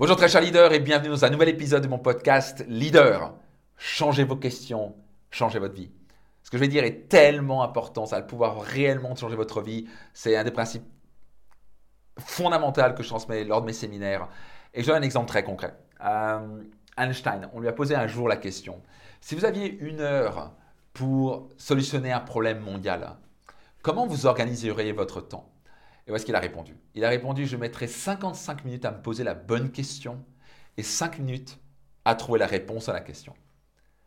Bonjour très chers leaders et bienvenue dans un nouvel épisode de mon podcast Leader. Changez vos questions, changez votre vie. Ce que je vais dire est tellement important, ça a le pouvoir réellement changer votre vie. C'est un des principes fondamentaux que je transmets lors de mes séminaires. Et je donne un exemple très concret. Euh, Einstein, on lui a posé un jour la question, si vous aviez une heure pour solutionner un problème mondial, comment vous organiseriez votre temps? Et voici ce qu'il a répondu. Il a répondu, je mettrai 55 minutes à me poser la bonne question et 5 minutes à trouver la réponse à la question.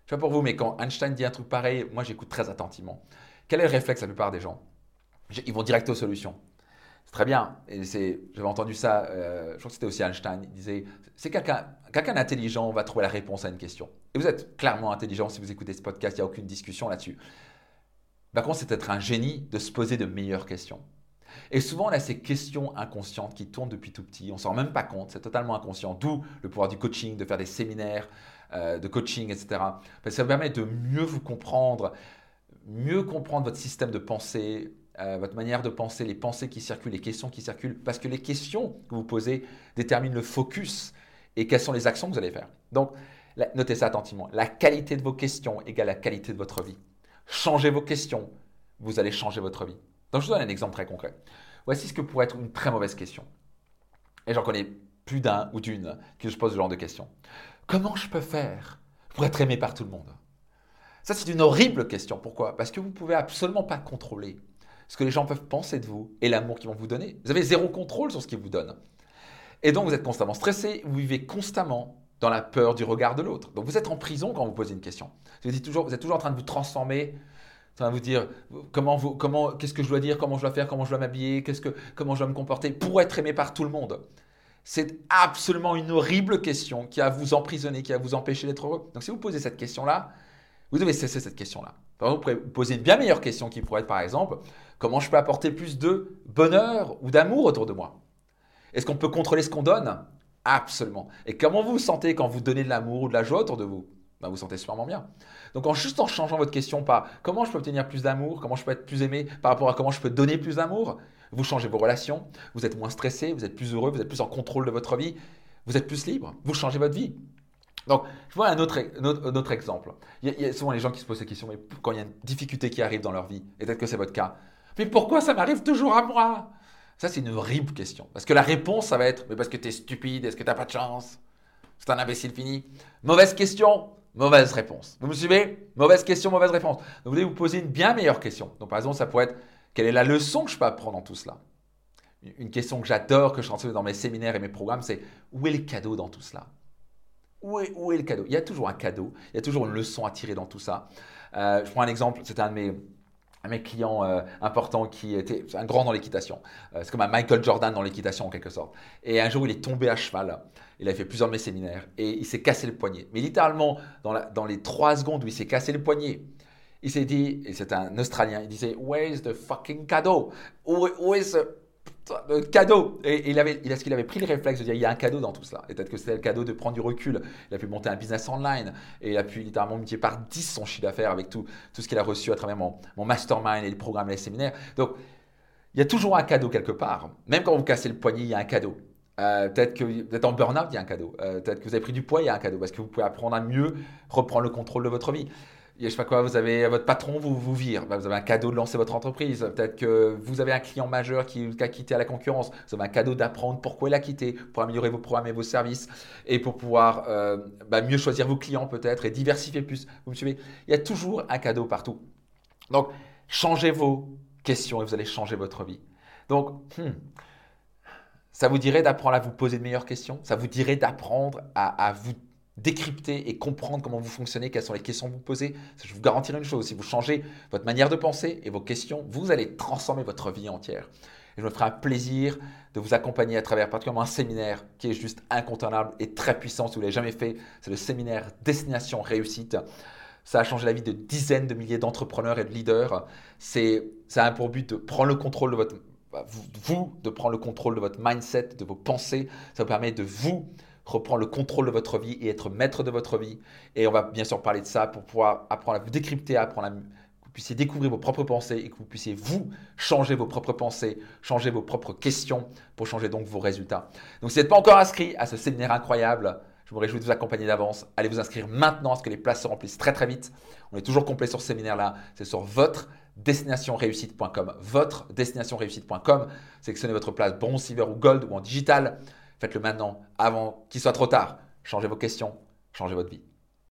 Je sais pas pour vous, mais quand Einstein dit un truc pareil, moi j'écoute très attentivement. Quel est le réflexe de la plupart des gens? Ils vont direct aux solutions. C'est très bien. J'avais entendu ça, euh, je crois que c'était aussi Einstein. Il disait, c'est quelqu'un quelqu'un d'intelligent va trouver la réponse à une question. Et vous êtes clairement intelligent si vous écoutez ce podcast, il n'y a aucune discussion là-dessus. Par contre, c'est être un génie de se poser de meilleures questions. Et souvent, on a ces questions inconscientes qui tournent depuis tout petit. On s'en rend même pas compte, c'est totalement inconscient. D'où le pouvoir du coaching, de faire des séminaires euh, de coaching, etc. Parce que ça vous permet de mieux vous comprendre, mieux comprendre votre système de pensée, euh, votre manière de penser, les pensées qui circulent, les questions qui circulent. Parce que les questions que vous posez déterminent le focus et quelles sont les actions que vous allez faire. Donc, notez ça attentivement. La qualité de vos questions égale la qualité de votre vie. Changez vos questions, vous allez changer votre vie. Donc, je vous donne un exemple très concret. Voici ce que pourrait être une très mauvaise question. Et j'en connais plus d'un ou d'une qui se pose ce genre de questions. Comment je peux faire pour être aimé par tout le monde? Ça, c'est une horrible question. Pourquoi? Parce que vous ne pouvez absolument pas contrôler ce que les gens peuvent penser de vous et l'amour qu'ils vont vous donner. Vous avez zéro contrôle sur ce qu'ils vous donnent. Et donc, vous êtes constamment stressé, vous vivez constamment dans la peur du regard de l'autre. Donc, vous êtes en prison quand vous posez une question. Vous êtes toujours en train de vous transformer va vous dire comment, vous, comment, qu'est-ce que je dois dire, comment je dois faire, comment je dois m'habiller, qu'est-ce que, comment je dois me comporter pour être aimé par tout le monde. C'est absolument une horrible question qui va vous emprisonner, qui va vous empêcher d'être heureux. Donc si vous posez cette question-là, vous devez cesser cette question-là. Par exemple, vous pouvez poser une bien meilleure question qui pourrait être par exemple, comment je peux apporter plus de bonheur ou d'amour autour de moi? Est-ce qu'on peut contrôler ce qu'on donne? Absolument. Et comment vous vous sentez quand vous donnez de l'amour ou de la joie autour de vous? Vous vous sentez sûrement bien. Donc en juste en changeant votre question par comment je peux obtenir plus d'amour, comment je peux être plus aimé par rapport à comment je peux donner plus d'amour, vous changez vos relations, vous êtes moins stressé, vous êtes plus heureux, vous êtes plus en contrôle de votre vie, vous êtes plus libre, vous changez votre vie. Donc, je vois un autre, exemple. Il y, a, souvent les gens qui se posent ces questions, mais quand il y a une difficulté qui arrive dans leur vie, et peut-être que c'est votre cas, mais pourquoi ça m'arrive toujours à moi? Ça, c'est une horrible question. Parce que la réponse, ça va être, mais parce que tu es stupide, est-ce que tu n'as pas de chance? C'est un imbécile fini. Mauvaise question, Mauvaise réponse. Vous me suivez? Mauvaise question, mauvaise réponse. Donc vous devez vous poser une bien meilleure question. Donc par exemple, ça pourrait être quelle est la leçon que je peux apprendre dans tout cela? Une question que j'adore, que je transmets dans mes séminaires et mes programmes, c'est où est le cadeau dans tout cela? Où est, où est, le cadeau? Il y a toujours un cadeau, il y a toujours une leçon à tirer dans tout ça. Euh, je prends un exemple, c'était un de mes, mes clients euh, importants qui était un grand dans l'équitation. Euh, c'est comme un Michael Jordan dans l'équitation en quelque sorte. Et un jour, il est tombé à cheval. Il a fait plusieurs de mes séminaires et il s'est cassé le poignet. Mais littéralement, dans, les trois secondes où il s'est cassé le poignet, il s'est dit, et c'est un Australien, il disait, Where's the fucking cadeau? Où, est le cadeau Et il, avait, il a ce qu'il avait pris le réflexe de dire, il y a un cadeau dans tout cela? Et peut-être que c'était le cadeau de prendre du recul. Il a pu monter un business online et il a pu littéralement multiplier par 10 son chiffre d'affaires avec tout, tout ce qu'il a reçu à travers mon, mon mastermind et les programmes et les séminaires. Donc, il y a toujours un cadeau quelque part. Même quand vous cassez le poignet, il y a un cadeau. Euh, peut-être que vous en burn-out, il y a un cadeau. Euh, peut-être que vous avez pris du poids, il y a un cadeau. Parce que vous pouvez apprendre à mieux reprendre le contrôle de votre vie. Je sais pas quoi, vous avez votre patron vous vous vire, bah, vous avez un cadeau de lancer votre entreprise. Peut-être que vous avez un client majeur qui, a quitté à la concurrence, vous avez un cadeau d'apprendre pourquoi il a quitté, pour améliorer vos programmes et vos services et pour pouvoir euh, bah, mieux choisir vos clients peut-être et diversifier plus. Vous me suivez? Il y a toujours un cadeau partout. Donc changez vos questions et vous allez changer votre vie. Donc hmm, ça vous dirait d'apprendre à vous poser de meilleures questions? Ça vous dirait d'apprendre à, vous décrypter et comprendre comment vous fonctionnez, quelles sont les questions que vous posez Je vous garantis une chose, si vous changez votre manière de penser et vos questions, vous allez transformer votre vie entière. Et je me ferai un plaisir de vous accompagner à travers particulièrement un séminaire qui est juste incontournable et très puissant si vous ne l'avez jamais fait. C'est le séminaire Destination Réussite. Ça a changé la vie de dizaines de milliers d'entrepreneurs et de leaders. C'est, ça a pour but de prendre le contrôle de votre bah, vous, de prendre le contrôle de votre mindset, de vos pensées. Ça vous permet de vous reprendre le contrôle de votre vie et être maître de votre vie. Et on va bien sûr parler de ça pour pouvoir apprendre à vous décrypter, apprendre à puissiez découvrir vos propres pensées et que vous puissiez vous changer vos propres pensées, changer vos propres questions pour changer donc vos résultats. Donc si vous n'êtes pas encore inscrit à ce séminaire incroyable, je me réjouis de vous accompagner d'avance. Allez vous inscrire maintenant à ce que les places se remplissent très très vite. On est toujours complet sur ce séminaire-là. C'est sur votre destinationreussite.com. Votre destinationreussite.com. Sélectionnez votre place bronze, silver ou gold ou en digital. Faites-le maintenant avant qu'il soit trop tard. Changez vos questions, changez votre vie.